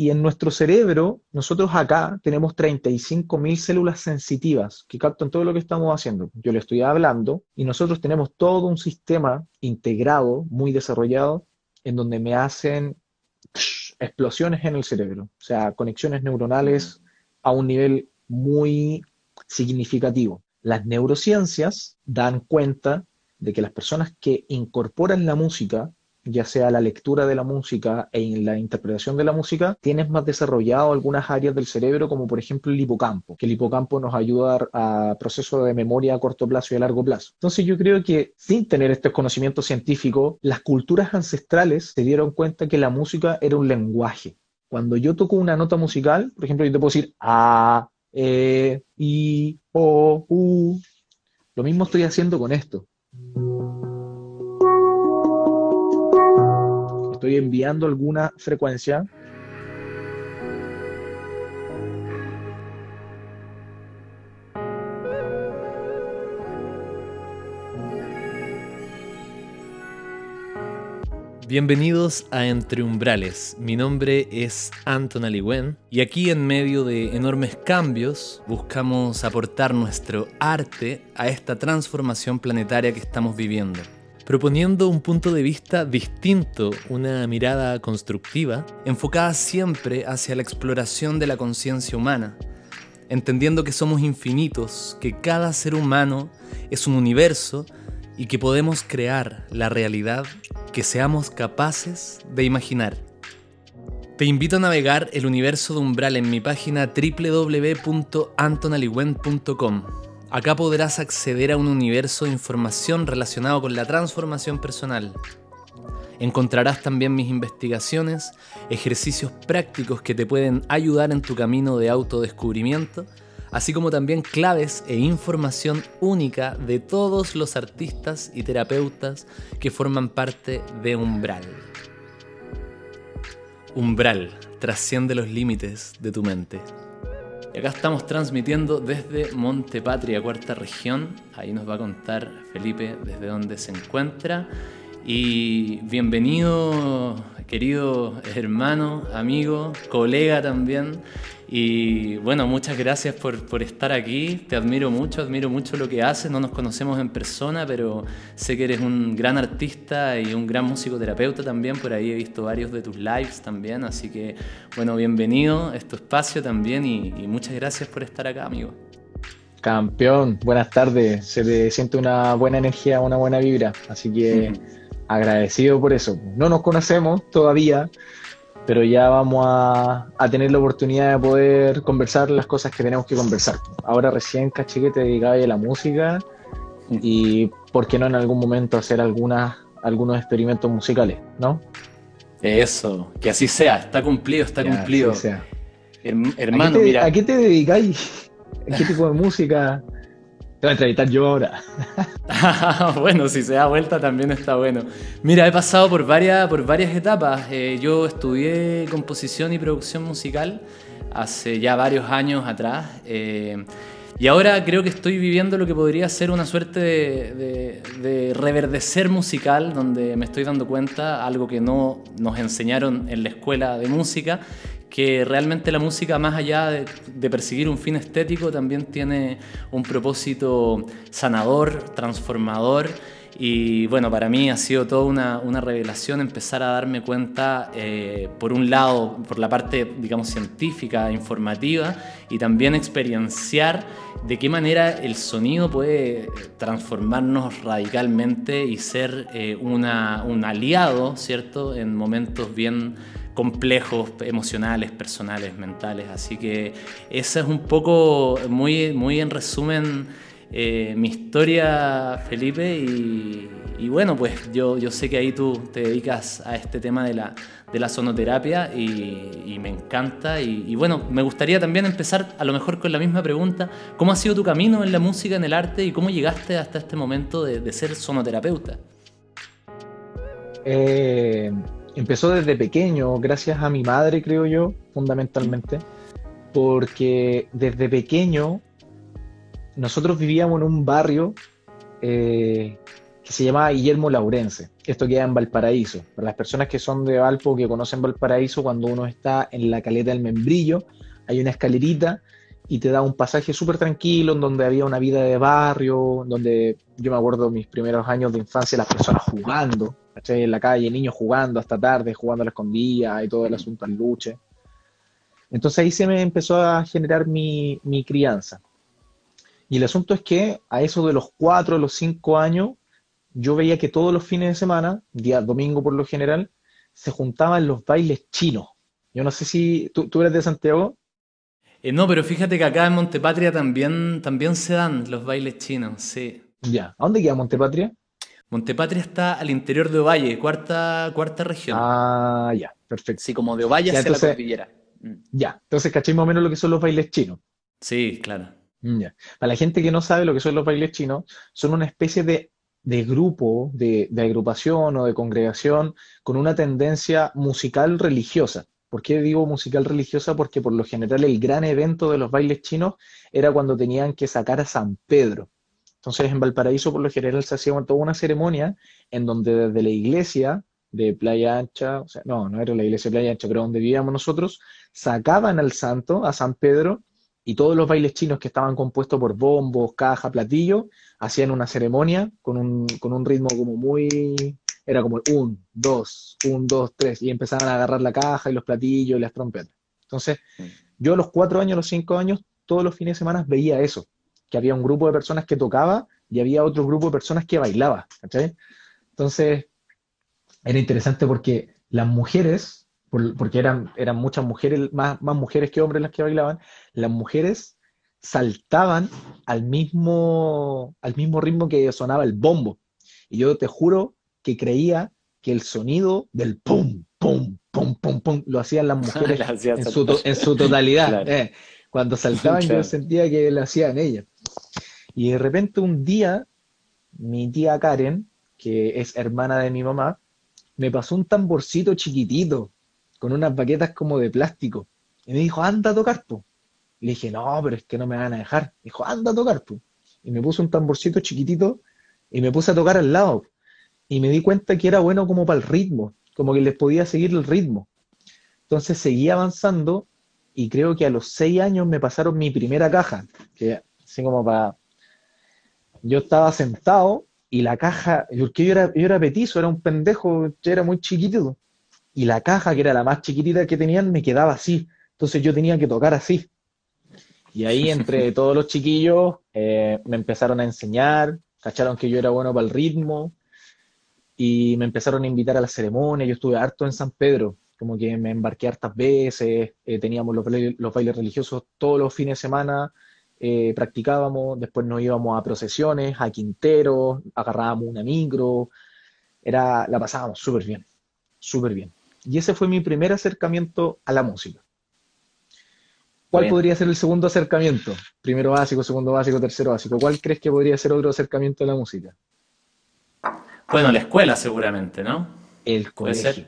Y en nuestro cerebro, nosotros acá tenemos 35.000 células sensitivas que captan todo lo que estamos haciendo. Yo le estoy hablando y nosotros tenemos todo un sistema integrado, muy desarrollado, en donde me hacen explosiones en el cerebro, o sea, conexiones neuronales a un nivel muy significativo. Las neurociencias dan cuenta de que las personas que incorporan la música ya sea la lectura de la música e en la interpretación de la música, tienes más desarrollado algunas áreas del cerebro, como por ejemplo el hipocampo, que el hipocampo nos ayuda a procesos de memoria a corto plazo y a largo plazo. Entonces yo creo que sin tener estos conocimientos científicos, las culturas ancestrales se dieron cuenta que la música era un lenguaje. Cuando yo toco una nota musical, por ejemplo, yo te puedo decir A, E, I, O, U. Lo mismo estoy haciendo con esto. Estoy enviando alguna frecuencia. Bienvenidos a Entre Umbrales. Mi nombre es Anton Aliwen y aquí en medio de enormes cambios buscamos aportar nuestro arte a esta transformación planetaria que estamos viviendo proponiendo un punto de vista distinto, una mirada constructiva, enfocada siempre hacia la exploración de la conciencia humana, entendiendo que somos infinitos, que cada ser humano es un universo y que podemos crear la realidad que seamos capaces de imaginar. Te invito a navegar el universo de Umbral en mi página www.antonaliwen.com Acá podrás acceder a un universo de información relacionado con la transformación personal. Encontrarás también mis investigaciones, ejercicios prácticos que te pueden ayudar en tu camino de autodescubrimiento, así como también claves e información única de todos los artistas y terapeutas que forman parte de Umbral. Umbral trasciende los límites de tu mente acá estamos transmitiendo desde Montepatria, cuarta región. Ahí nos va a contar Felipe desde dónde se encuentra. Y bienvenido, querido hermano, amigo, colega también. Y bueno, muchas gracias por, por, estar aquí. Te admiro mucho, admiro mucho lo que haces. No nos conocemos en persona, pero sé que eres un gran artista y un gran musicoterapeuta también. Por ahí he visto varios de tus lives también. Así que bueno, bienvenido a este espacio también y, y muchas gracias por estar acá, amigo. Campeón, buenas tardes. Se te siente una buena energía, una buena vibra. Así que agradecido por eso. No nos conocemos todavía pero ya vamos a, tener la oportunidad de poder conversar las cosas que tenemos que conversar. Ahora recién caché que te dedicabas a la música y por qué no en algún momento hacer algunas, algunos experimentos musicales, ¿no? Eso, que así sea, está cumplido, está cumplido. hermano, mira. ¿A qué te dedicáis? ¿A qué tipo de música? Te voy a entrevistar yo ahora. bueno, si se da vuelta también está bueno. Mira, he pasado por varias, por varias etapas. Eh, yo estudié composición y producción musical hace ya varios años atrás. Eh, y ahora creo que estoy viviendo lo que podría ser una suerte de, de, reverdecer musical, donde me estoy dando cuenta, algo que no nos enseñaron en la escuela de música, que realmente la música, más allá de, perseguir un fin estético, también tiene un propósito sanador, transformador. Y bueno, para mí ha sido toda una, revelación empezar a darme cuenta, eh, por un lado, por la parte, digamos, científica, informativa, y también experienciar de qué manera el sonido puede transformarnos radicalmente y ser eh, una, un aliado, ¿cierto?, en momentos bien complejos emocionales, personales, mentales. Así que esa es un poco, muy, muy en resumen, eh, mi historia, Felipe. Y, bueno, pues yo, yo sé que ahí tú te dedicas a este tema de la, de la sonoterapia y, me encanta. Y, bueno, me gustaría también empezar a lo mejor con la misma pregunta. ¿Cómo ha sido tu camino en la música, en el arte y cómo llegaste hasta este momento de, de ser sonoterapeuta? Eh, empezó desde pequeño, gracias a mi madre, creo yo, fundamentalmente, porque desde pequeño nosotros vivíamos en un barrio eh, que se llamaba Guillermo Laurense. Esto queda en Valparaíso. Para las personas que son de Valpo, que conocen Valparaíso, cuando uno está en la caleta del membrillo, hay una escalerita y te da un pasaje súper tranquilo, en donde había una vida de barrio, donde yo me acuerdo mis primeros años de infancia, las personas jugando, en la calle, niños jugando hasta tarde, jugando a la escondida y todo el asunto al luche. Entonces ahí se me empezó a generar mi, mi crianza. Y el asunto es que a eso de los cuatro, los cinco años, yo veía que todos los fines de semana, día domingo por lo general, se juntaban los bailes chinos. Yo no sé si tú, eres de Santiago. Eh, no, pero fíjate que acá en Montepatria también, también se dan los bailes chinos, sí. Ya, ¿a dónde queda Montepatria? Montepatria está al interior de Ovalle, cuarta, cuarta región. Ah, ya, perfecto. Sí, como de Ovalle hacia la cordillera. Mm. Ya, entonces caché más o menos lo que son los bailes chinos. Sí, claro. Ya. Para la gente que no sabe lo que son los bailes chinos, son una especie de de grupo, de, agrupación o de congregación con una tendencia musical religiosa. ¿Por qué digo musical religiosa? Porque por lo general el gran evento de los bailes chinos era cuando tenían que sacar a San Pedro. Entonces en Valparaíso por lo general se hacía toda una ceremonia en donde desde la iglesia de Playa Ancha, o sea, no, no era la iglesia de Playa Ancha, pero donde vivíamos nosotros, sacaban al santo, a San Pedro, y todos los bailes chinos que estaban compuestos por bombos, caja, platillo, hacían una ceremonia con un, con un ritmo como muy... Era como un, dos, un, dos, tres, y empezaban a agarrar la caja y los platillos y las trompetas. Entonces, mm. yo a los cuatro años, a los cinco años, todos los fines de semana veía eso, que había un grupo de personas que tocaba y había otro grupo de personas que bailaba, ¿cachai? Entonces, era interesante porque las mujeres porque eran, eran muchas mujeres, más, más mujeres que hombres las que bailaban, las mujeres saltaban al mismo, al mismo ritmo que sonaba el bombo. Y yo te juro que creía que el sonido del pum, pum, pum, pum, pum, lo hacían las mujeres en, su, en, su, totalidad. Eh. Cuando saltaban yo sentía que lo hacían ellas. Y de repente un día, mi tía Karen, que es hermana de mi mamá, me pasó un tamborcito chiquitito, con unas baquetas como de plástico. Y me dijo, anda a tocar, po. Le dije, no, pero es que no me van a dejar. dijo, anda a tocar, po. Y me puso un tamborcito chiquitito y me puse a tocar al lado. Y me di cuenta que era bueno como para el ritmo, como que les podía seguir el ritmo. Entonces seguí avanzando y creo que a los seis años me pasaron mi primera caja, que así como para... Yo estaba sentado y la caja, porque yo era, yo era petizo, era un pendejo, yo era muy chiquitito y la caja, que era la más chiquitita que tenían, me quedaba así. Entonces yo tenía que tocar así. Y ahí entre todos los chiquillos eh, me empezaron a enseñar, cacharon que yo era bueno para el ritmo y me empezaron a invitar a la ceremonia. Yo estuve harto en San Pedro, como que me embarqué hartas veces, eh, teníamos los, bailes religiosos todos los fines de semana, eh, practicábamos, después nos íbamos a procesiones, a quinteros, agarrábamos una micro, era, la pasábamos súper bien, súper bien. Y ese fue mi primer acercamiento a la música. ¿Cuál podría ser el segundo acercamiento? Primero básico, segundo básico, tercero básico. ¿Cuál crees que podría ser otro acercamiento a la música? Bueno, la escuela seguramente, ¿no? El colegio.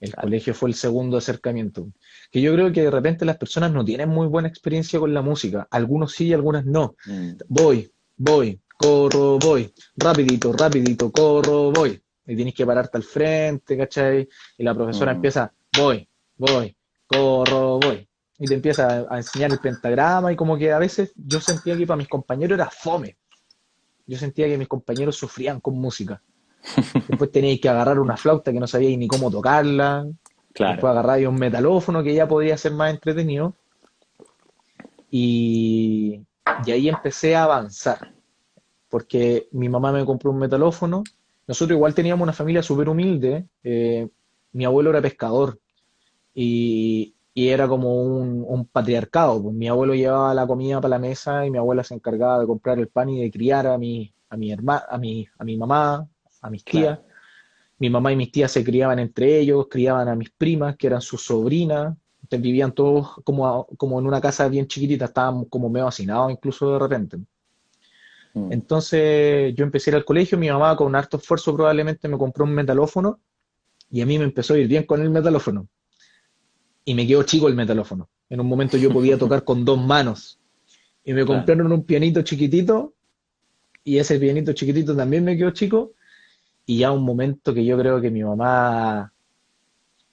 El colegio fue el segundo acercamiento. Que yo creo que de repente las personas no tienen muy buena experiencia con la música. Algunos sí y algunas no. Mm. Voy, voy, corro, voy. Rapidito, rapidito, corro, voy y tienes que pararte al frente, ¿cachai? Y la profesora mm. empieza, voy, voy, corro, voy. Y te empieza a, enseñar el pentagrama y como que a veces yo sentía que para mis compañeros era fome. Yo sentía que mis compañeros sufrían con música. Después teníais que agarrar una flauta que no sabíais ni cómo tocarla. Claro. Después agarráis un metalófono que ya podía ser más entretenido. Y, y ahí empecé a avanzar. Porque mi mamá me compró un metalófono nosotros igual teníamos una familia súper humilde. Eh, mi abuelo era pescador y, era como un, patriarcado. Pues mi abuelo llevaba la comida para la mesa y mi abuela se encargaba de comprar el pan y de criar a mi, a mi, herma, a mi, a mi mamá, a mis tías. Mi mamá y mis tías se criaban entre ellos, criaban a mis primas, que eran sus sobrinas. Entonces vivían todos como, como en una casa bien chiquitita, estaban como medio hacinados incluso de repente. Mm. Entonces yo empecé a ir al colegio, mi mamá con harto esfuerzo probablemente me compró un metalófono y a mí me empezó a ir bien con el metalófono. Y me quedó chico el metalófono. En un momento yo podía tocar con dos manos. Y me compraron un pianito chiquitito y ese pianito chiquitito también me quedó chico. Y ya un momento que yo creo que mi mamá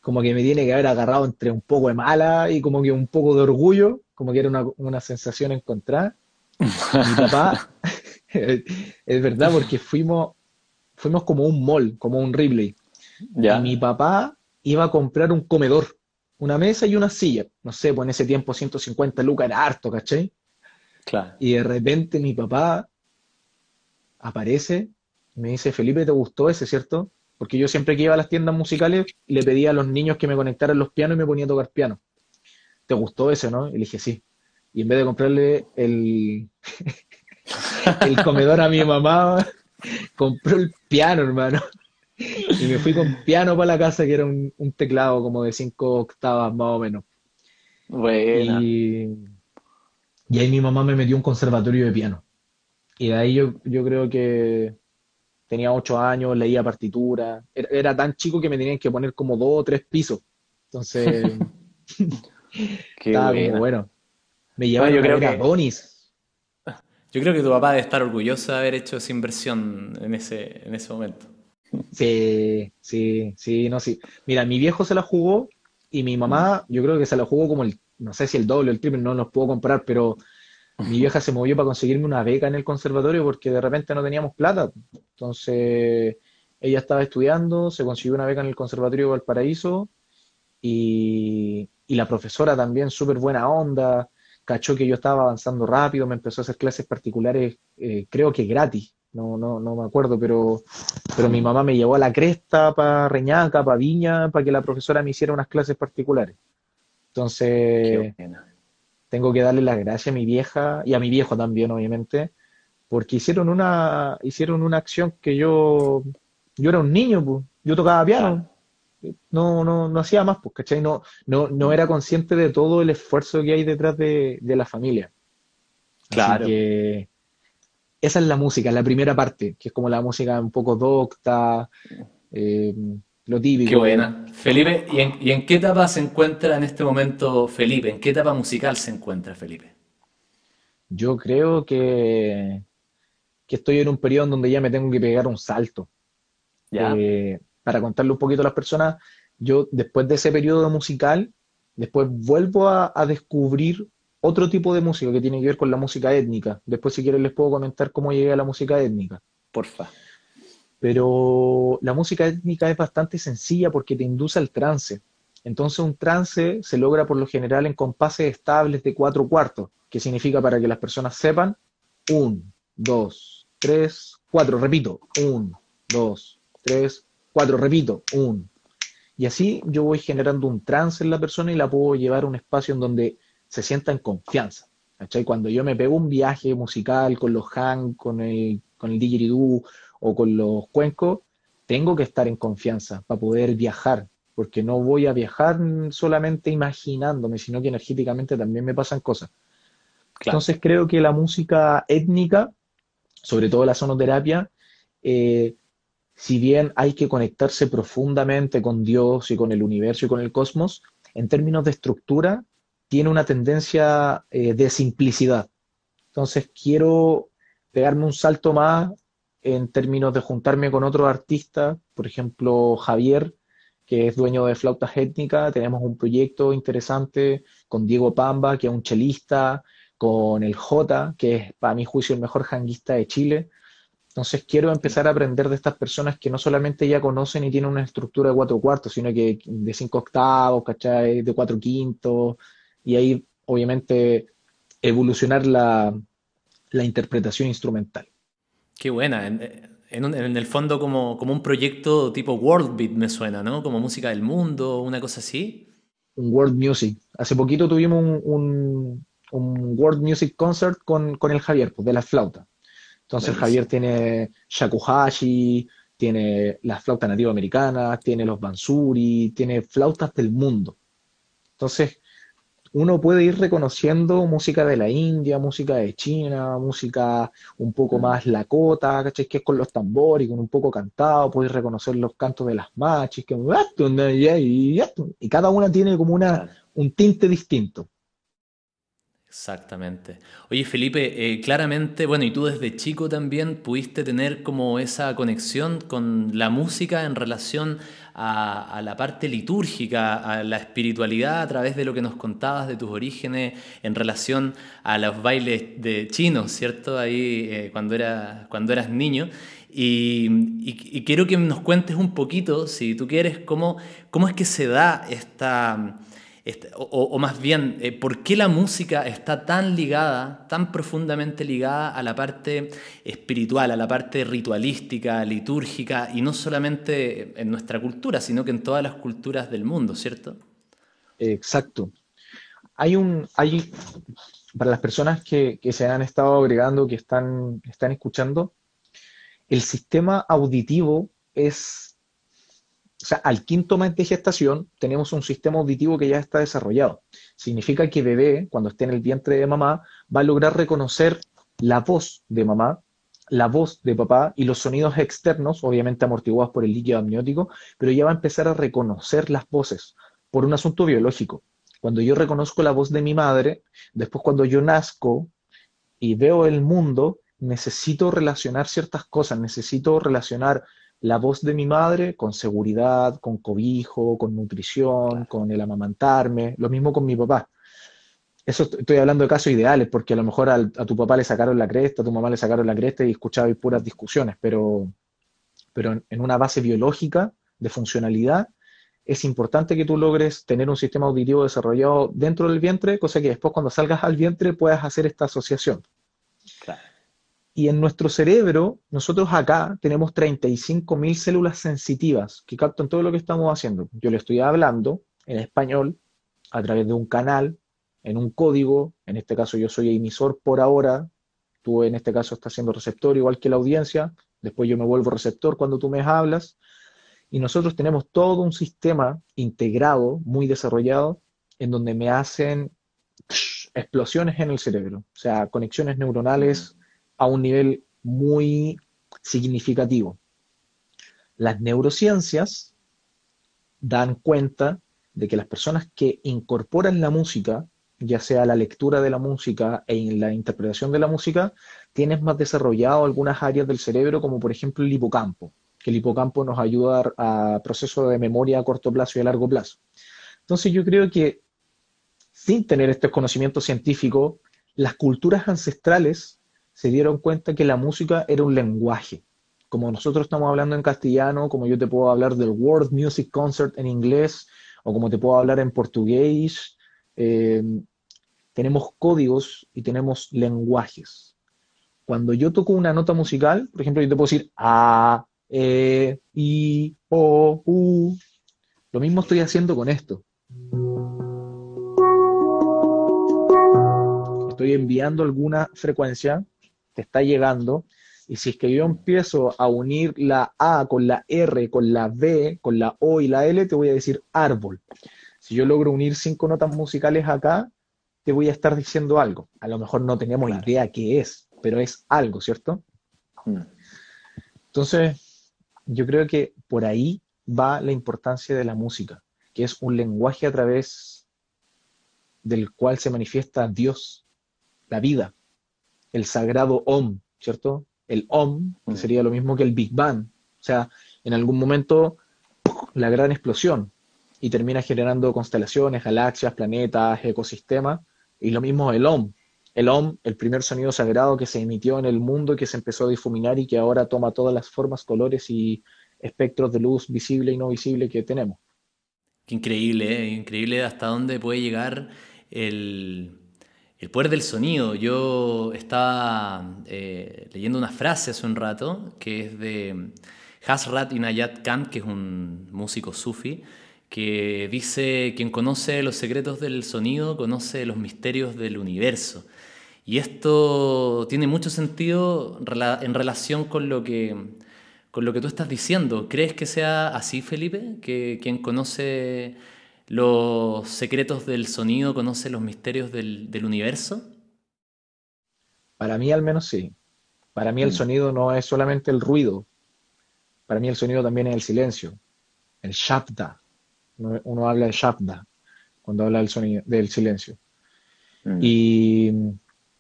como que me tiene que haber agarrado entre un poco de mala y como que un poco de orgullo, como que era una, una sensación encontrada. Mi papá, es verdad, porque fuimos, fuimos como un mall, como un Ripley. Ya. Y mi papá iba a comprar un comedor, una mesa y una silla. No sé, pues en ese tiempo 150 lucas era harto, ¿cachai? Claro. Y de repente mi papá aparece y me dice, Felipe, ¿te gustó ese, cierto? Porque yo siempre que iba a las tiendas musicales le pedía a los niños que me conectaran los pianos y me ponía a tocar piano. ¿Te gustó ese, no? Y le dije, sí. Y en vez de comprarle el, el comedor a mi mamá, compró el piano, hermano. Y me fui con piano para la casa, que era un, un teclado como de cinco octavas más o menos. Buena. Y, y ahí mi mamá me metió a un conservatorio de piano. Y de ahí yo, yo creo que tenía ocho años, leía partitura. Era, era tan chico que me tenían que poner como dos o tres pisos. Entonces, Qué estaba buena. como bueno. Me llevaron yo a creo a que- Adonis. Yo creo que tu papá debe estar orgulloso de haber hecho esa inversión en ese, en ese momento. Sí, sí, sí, no, sí. Mira, mi viejo se la jugó y mi mamá, yo creo que se la jugó como el, no sé si el doble o el triple, no los puedo comparar, pero mi vieja se movió para conseguirme una beca en el conservatorio porque de repente no teníamos plata. Entonces, ella estaba estudiando, se consiguió una beca en el Conservatorio de Valparaíso y, y la profesora también, súper buena onda, cachó que yo estaba avanzando rápido, me empezó a hacer clases particulares, eh, creo que gratis, no, no, no me acuerdo, pero, pero mi mamá me llevó a la cresta para Reñaca, para Viña, para que la profesora me hiciera unas clases particulares. Entonces, tengo que darle las gracias a mi vieja y a mi viejo también, obviamente, porque hicieron una, hicieron una acción que yo, yo era un niño, pues, yo tocaba piano, no, no, no hacía más, pues, ¿cachai? No, no, no era consciente de todo el esfuerzo que hay detrás de, de la familia. Así Claro. que esa es la música, la primera parte, que es como la música un poco docta, eh, lo típico. Qué buena. Felipe, ¿y en, y en qué etapa se encuentra en este momento Felipe? ¿En qué etapa musical se encuentra Felipe? Yo creo que, que estoy en un periodo en donde ya me tengo que pegar un salto. ¿Ya? Eh, para contarle un poquito a las personas, yo después de ese periodo musical, después vuelvo a, a descubrir otro tipo de música que tiene que ver con la música étnica. Después, si quieren, les puedo comentar cómo llegué a la música étnica. Porfa. Pero la música étnica es bastante sencilla porque te induce al trance. Entonces un trance se logra por lo general en compases estables de cuatro cuartos, que significa para que las personas sepan, un, dos, tres, cuatro, repito, un, dos, tres, cuatro, repito, un. Y así yo voy generando un trance en la persona y la puedo llevar a un espacio en donde se sienta en confianza. ¿cachai? Cuando yo me pego un viaje musical con los hang, con el, con el didgeridoo o con los cuencos, tengo que estar en confianza para poder viajar, porque no voy a viajar solamente imaginándome, sino que energéticamente también me pasan cosas. Claro. Entonces creo que la música étnica, sobre todo la sonoterapia, eh, si bien hay que conectarse profundamente con Dios y con el universo y con el cosmos, en términos de estructura, tiene una tendencia eh, de simplicidad. Entonces quiero pegarme un salto más en términos de juntarme con otros artistas, por ejemplo, Javier, que es dueño de Flautas Étnicas, tenemos un proyecto interesante con Diego Pamba, que es un chelista, con el J, que es para mi juicio el mejor janguista de Chile. Entonces quiero empezar a aprender de estas personas que no solamente ya conocen y tienen una estructura de cuatro cuartos, sino que de cinco octavos, ¿cachai? De cuatro quintos, y ahí obviamente evolucionar la, la interpretación instrumental. Qué buena. En, en el fondo como, como un proyecto tipo World Beat me suena, ¿no? Como música del mundo, una cosa así. Un World Music. Hace poquito tuvimos un, un- un World Music Concert con, con el Javier, pues, de la flauta. Entonces. Javier tiene shakuhachi, tiene las flautas nativas americanas, tiene los bansuri, tiene flautas del mundo. Entonces, uno puede ir reconociendo música de la India, música de China, música un poco más lakota, ¿cachai? Que es con los tambores, con un poco cantado, puedes reconocer los cantos de las machis, que y cada una tiene como una, un tinte distinto. Exactamente. Oye, Felipe, eh, claramente, bueno, y tú desde chico también pudiste tener como esa conexión con la música en relación a, la parte litúrgica, a la espiritualidad a través de lo que nos contabas de tus orígenes en relación a los bailes de chinos, ¿cierto? Ahí eh, cuando, cuando eras niño. Y, quiero que nos cuentes un poquito, si tú quieres, cómo, cómo es que se da esta este, o, más bien, eh, ¿por qué la música está tan ligada, tan profundamente ligada a la parte espiritual, a la parte ritualística, litúrgica, y no solamente en nuestra cultura, sino que en todas las culturas del mundo, ¿cierto? Exacto. Hay un, hay, para las personas que, se han estado agregando, que están, están escuchando, el sistema auditivo es sea, al quinto mes de gestación tenemos un sistema auditivo que ya está desarrollado. Significa que bebé, cuando esté en el vientre de mamá, va a lograr reconocer la voz de mamá, la voz de papá y los sonidos externos, obviamente amortiguados por el líquido amniótico, pero ya va a empezar a reconocer las voces por un asunto biológico. Cuando yo reconozco la voz de mi madre, después cuando yo nazco y veo el mundo, necesito relacionar ciertas cosas, necesito relacionar la voz de mi madre con seguridad, con cobijo, con nutrición, con el amamantarme, lo mismo con mi papá. Eso estoy hablando de casos ideales, porque a lo mejor a tu papá le sacaron la cresta, a tu mamá le sacaron la cresta y escuchaba puras discusiones, pero, pero en una base biológica de funcionalidad, es importante que tú logres tener un sistema auditivo desarrollado dentro del vientre, cosa que después cuando salgas al vientre puedas hacer esta asociación. Claro. Y en nuestro cerebro, nosotros acá tenemos 35.000 células sensitivas que captan todo lo que estamos haciendo. Yo le estoy hablando en español a través de un canal, en un código, en este caso yo soy emisor por ahora, tú en este caso estás siendo receptor igual que la audiencia, después yo me vuelvo receptor cuando tú me hablas, y nosotros tenemos todo un sistema integrado, muy desarrollado, en donde me hacen explosiones en el cerebro, o sea, conexiones neuronales a un nivel muy significativo. Las neurociencias dan cuenta de que las personas que incorporan la música, ya sea la lectura de la música e la interpretación de la música, tienen más desarrollado algunas áreas del cerebro, como por ejemplo el hipocampo, que el hipocampo nos ayuda a procesos de memoria a corto plazo y a largo plazo. Entonces yo creo que sin tener estos conocimientos científicos, las culturas ancestrales se dieron cuenta que la música era un lenguaje. Como nosotros estamos hablando en castellano, como yo te puedo hablar del World Music Concert en inglés, o como te puedo hablar en portugués, eh, tenemos códigos y tenemos lenguajes. Cuando yo toco una nota musical, por ejemplo, yo te puedo decir A, E, I, O, U. Lo mismo estoy haciendo con esto. Estoy enviando alguna frecuencia está llegando. Y si es que yo empiezo a unir la A con la R, con la B, con la O y la L, te voy a decir árbol. Si yo logro unir cinco notas musicales acá, te voy a estar diciendo algo. A lo mejor no tenemos idea qué es, pero es algo, ¿cierto? Mm. Entonces, yo creo que por ahí va la importancia de la música, que es un lenguaje a través del cual se manifiesta Dios, la vida, el sagrado Om, ¿cierto? El Om, que mm. sería lo mismo que el Big Bang. O sea, en algún momento la gran explosión y termina generando constelaciones, galaxias, planetas, ecosistemas. Y lo mismo el Om. El Om, el primer sonido sagrado que se emitió en el mundo y que se empezó a difuminar y que ahora toma todas las formas, colores y espectros de luz visible y no visible que tenemos. Qué increíble, ¿eh? increíble hasta dónde puede llegar el, el poder del sonido. Yo estaba eh, leyendo una frase hace un rato que es de Hasrat Inayat Khan, que es un músico sufi, que dice, quien conoce los secretos del sonido conoce los misterios del universo. Y esto tiene mucho sentido en relación con lo que, con lo que tú estás diciendo. ¿Crees que sea así, Felipe? Que quien conoce los secretos del sonido, conoce los misterios del, universo? Para mí al menos sí. Para mí el mm. sonido no es solamente el ruido. Para mí el sonido también es el silencio. El shabda. Uno, habla de shabda cuando habla del, sonido, del silencio. Mm. Y,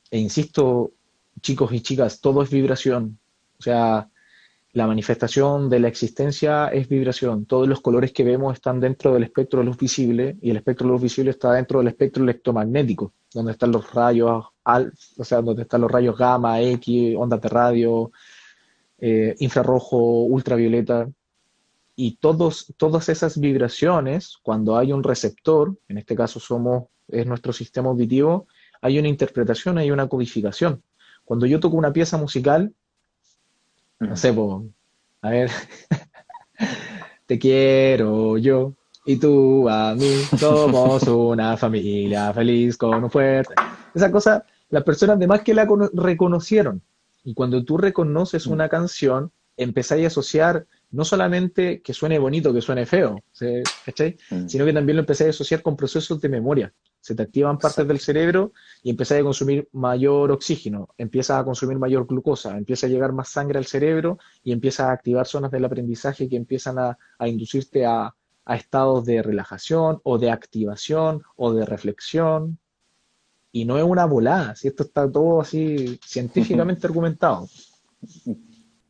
e insisto, chicos y chicas, todo es vibración. O sea, la manifestación de la existencia es vibración. Todos los colores que vemos están dentro del espectro de luz visible y el espectro de luz visible está dentro del espectro electromagnético, donde están los rayos, o sea, donde están los rayos gamma, X, ondas de radio, eh, infrarrojo, ultravioleta. Y todos, todas esas vibraciones, cuando hay un receptor, en este caso somos, es nuestro sistema auditivo, hay una interpretación, hay una codificación. Cuando yo toco una pieza musical, no sé, a ver, te quiero yo y tú a mí, somos una familia feliz con un fuerte. Esa cosa, las personas además que la reconocieron. Y cuando tú reconoces mm. una canción, empezáis a asociar no solamente que suene bonito, que suene feo, ¿cachai? Mm. Sino que también lo empezáis a asociar con procesos de memoria se te activan partes del cerebro y empiezas a consumir mayor oxígeno, empiezas a consumir mayor glucosa, empieza a llegar más sangre al cerebro y empiezas a activar zonas del aprendizaje que empiezan a, inducirte a, estados de relajación o de activación o de reflexión. Y no es una volada, si esto está todo así científicamente argumentado.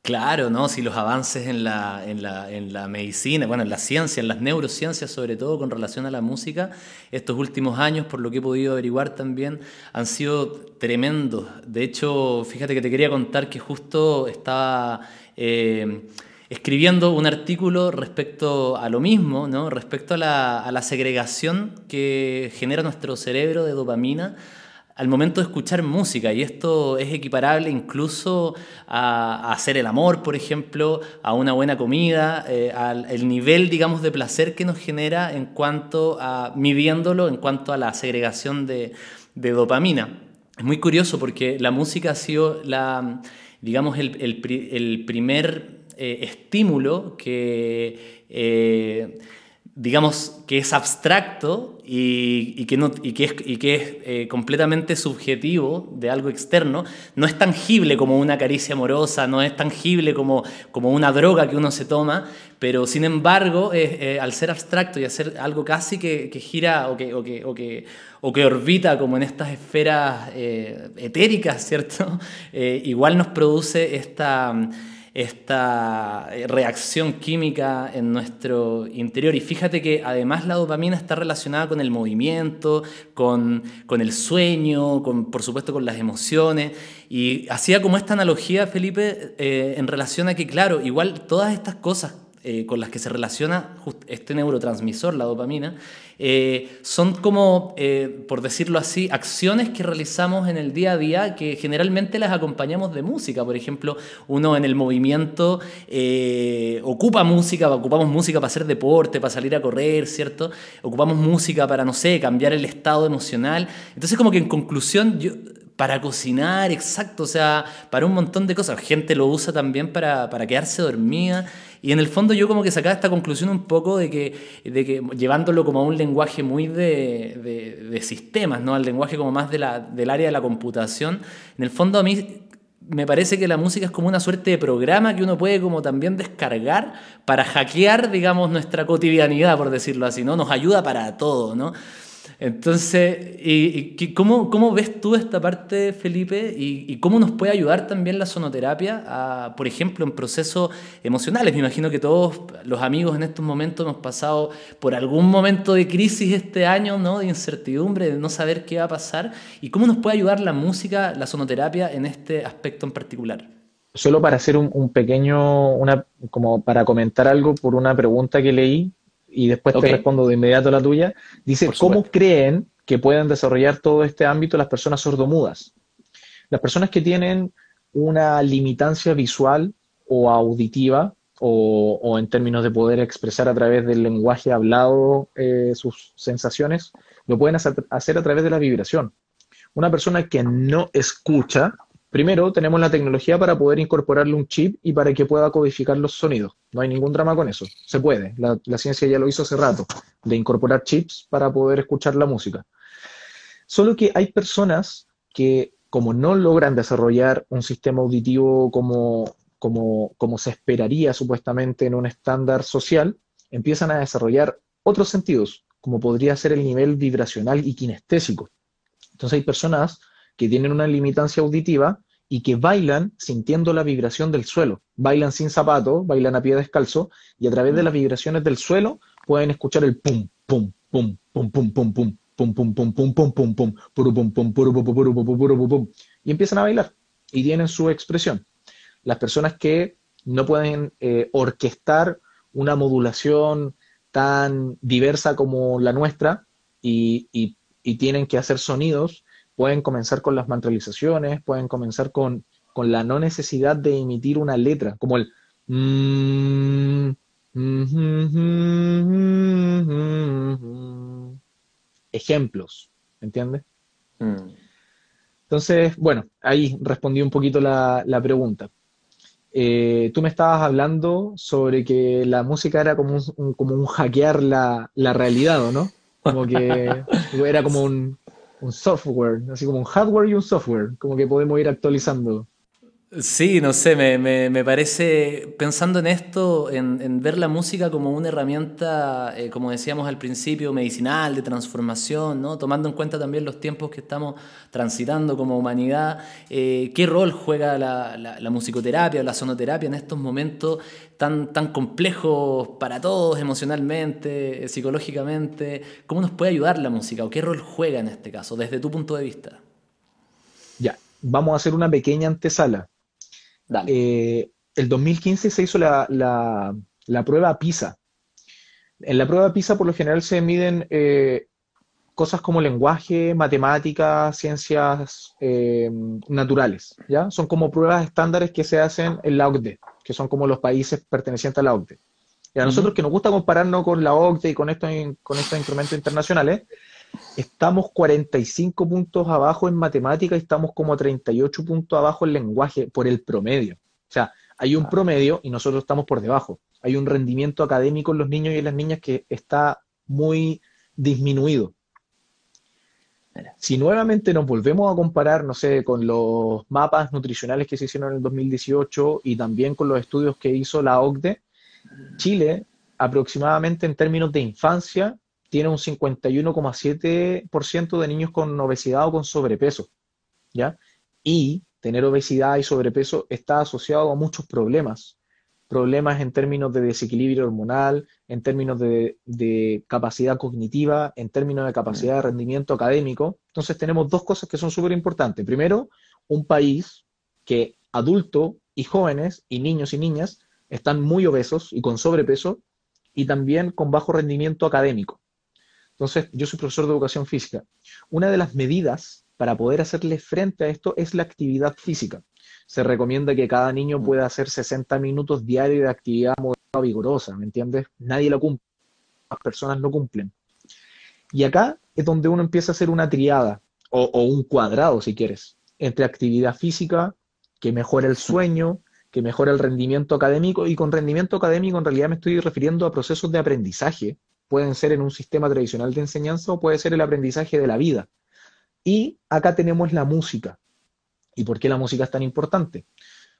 Claro, ¿no? Si los avances en la, en, la, en la, medicina, bueno, en la ciencia, en las neurociencias sobre todo con relación a la música, estos últimos años, por lo que he podido averiguar también, han sido tremendos. De hecho, fíjate que te quería contar que justo estaba eh, escribiendo un artículo respecto a lo mismo, ¿no? Respecto a la, a la segregación que genera nuestro cerebro de dopamina al momento de escuchar música y esto es equiparable incluso a, hacer el amor, por ejemplo, a una buena comida, eh, al el nivel, digamos, de placer que nos genera en cuanto a, midiéndolo en cuanto a la segregación de, dopamina. Es muy curioso porque la música ha sido la, digamos, el, primer eh, estímulo que... Eh, digamos, que es abstracto y, que, es, eh, completamente subjetivo de algo externo, no es tangible como una caricia amorosa, no es tangible como, como una droga que uno se toma, pero sin embargo, eh, al ser abstracto y hacer algo casi que, gira o que, o, que, orbita como en estas esferas eh, etéricas, ¿cierto? igual nos produce esta esta eh, reacción química en nuestro interior. Y fíjate que además la dopamina está relacionada con el movimiento, con, el sueño, con, por supuesto con las emociones. Y hacía como esta analogía, Felipe, eh, en relación a que, claro, igual todas estas cosas eh, con las que se relaciona este neurotransmisor, la dopamina, eh, son como, eh, por decirlo así, acciones que realizamos en el día a día que generalmente las acompañamos de música. Por ejemplo, uno en el movimiento ocupa música, ocupamos música para hacer deporte, para salir a correr, ¿cierto? Ocupamos música para, no sé, cambiar el estado emocional. Entonces, como que en conclusión, yo para cocinar, exacto, o sea, para un montón de cosas. Gente lo usa también para, para quedarse dormida. Y en el fondo yo como que sacaba esta conclusión un poco de que, de que llevándolo como a un lenguaje muy de, de, sistemas, ¿no? Al lenguaje como más de la, del área de la computación. En el fondo a mí me parece que la música es como una suerte de programa que uno puede como también descargar para hackear, digamos, nuestra cotidianidad, por decirlo así, ¿no? Nos ayuda para todo, ¿no? Entonces, ¿y, cómo, cómo, ves tú esta parte, Felipe? Y, cómo nos puede ayudar también la sonoterapia, por ejemplo, en procesos emocionales? Me imagino que todos los amigos en estos momentos hemos pasado por algún momento de crisis este año, ¿no? De incertidumbre, de no saber qué va a pasar. ¿Y cómo nos puede ayudar la música, la sonoterapia en este aspecto en particular? Solo para hacer un, un pequeño, una, como para comentar algo por una pregunta que leí, y después te respondo de inmediato la tuya. Dice, ¿cómo creen que pueden desarrollar todo este ámbito las personas sordomudas? Las personas que tienen una limitancia visual o auditiva, o, en términos de poder expresar a través del lenguaje hablado eh, sus sensaciones, lo pueden hacer a través de la vibración. Una persona que no escucha Primero, tenemos la tecnología para poder incorporarle un chip y para que pueda codificar los sonidos. No hay ningún drama con eso. Se puede. La, ciencia ya lo hizo hace rato, de incorporar chips para poder escuchar la música. Solo que hay personas que, como no logran desarrollar un sistema auditivo como, como, como se esperaría supuestamente en un estándar social, empiezan a desarrollar otros sentidos, como podría ser el nivel vibracional y kinestésico. Entonces hay personas que tienen una limitancia auditiva y que bailan sintiendo la vibración del suelo. Bailan sin zapatos, bailan a pie descalzo y a través de las vibraciones del suelo pueden escuchar el pum, pum, pum, pum, pum, pum, pum, pum, pum, pum, pum, pum, pum, pum, pum, pum, pum, pum, pum, y empiezan a bailar y tienen su expresión. Las personas que no pueden orquestar una modulación tan diversa como la nuestra y, y, y tienen que hacer sonidos, pueden comenzar con las mantralizaciones, pueden comenzar con, con la no necesidad de emitir una letra, como el... ejemplos, ¿entiendes? Entonces, bueno, ahí respondí un poquito la, la pregunta. Eh, tú me estabas hablando sobre que la música era como un, como un hackear la, la realidad, ¿o no? Como que era como un, un software, así como un hardware y un software, como que podemos ir actualizando. Sí, no sé, me, me, me parece, pensando en esto, en, en, ver la música como una herramienta, eh, como decíamos al principio, medicinal, de transformación, ¿no? tomando en cuenta también los tiempos que estamos transitando como humanidad, eh, qué rol juega la, la, la, musicoterapia o la sonoterapia en estos momentos tan, tan complejos para todos emocionalmente, psicológicamente, cómo nos puede ayudar la música o qué rol juega en este caso, desde tu punto de vista. Ya, vamos a hacer una pequeña antesala. Eh, el 2015 se hizo la, la, la, prueba PISA. En la prueba PISA por lo general se miden eh, cosas como lenguaje, matemáticas, ciencias eh, naturales. ¿ya? Son como pruebas estándares que se hacen en la OCDE, que son como los países pertenecientes a la OCDE. Y a nosotros uh -huh. que nos gusta compararnos con la OCDE y con estos, con estos instrumentos internacionales, estamos 45 puntos abajo en matemática y estamos como 38 puntos abajo en lenguaje por el promedio. O sea, hay un promedio y nosotros estamos por debajo. Hay un rendimiento académico en los niños y en las niñas que está muy disminuido. Si nuevamente nos volvemos a comparar, no sé, con los mapas nutricionales que se hicieron en el 2018 y también con los estudios que hizo la OCDE, Chile aproximadamente en términos de infancia tiene un 51,7% de niños con obesidad o con sobrepeso, ¿ya? Y tener obesidad y sobrepeso está asociado a muchos problemas, problemas en términos de desequilibrio hormonal, en términos de, capacidad cognitiva, en términos de capacidad de rendimiento académico. Entonces tenemos dos cosas que son súper importantes. Primero, un país que adulto y jóvenes y niños y niñas están muy obesos y con sobrepeso y también con bajo rendimiento académico. Entonces, yo soy profesor de educación física. Una de las medidas para poder hacerle frente a esto es la actividad física. Se recomienda que cada niño pueda hacer 60 minutos diarios de actividad moderada vigorosa, ¿me entiendes? Nadie lo cumple, las personas no cumplen. Y acá es donde uno empieza a hacer una triada, o, o un cuadrado, si quieres, entre actividad física, que mejora el sueño, que mejora el rendimiento académico, y con rendimiento académico en realidad me estoy refiriendo a procesos de aprendizaje, pueden ser en un sistema tradicional de enseñanza o puede ser el aprendizaje de la vida. Y acá tenemos la música. ¿Y por qué la música es tan importante?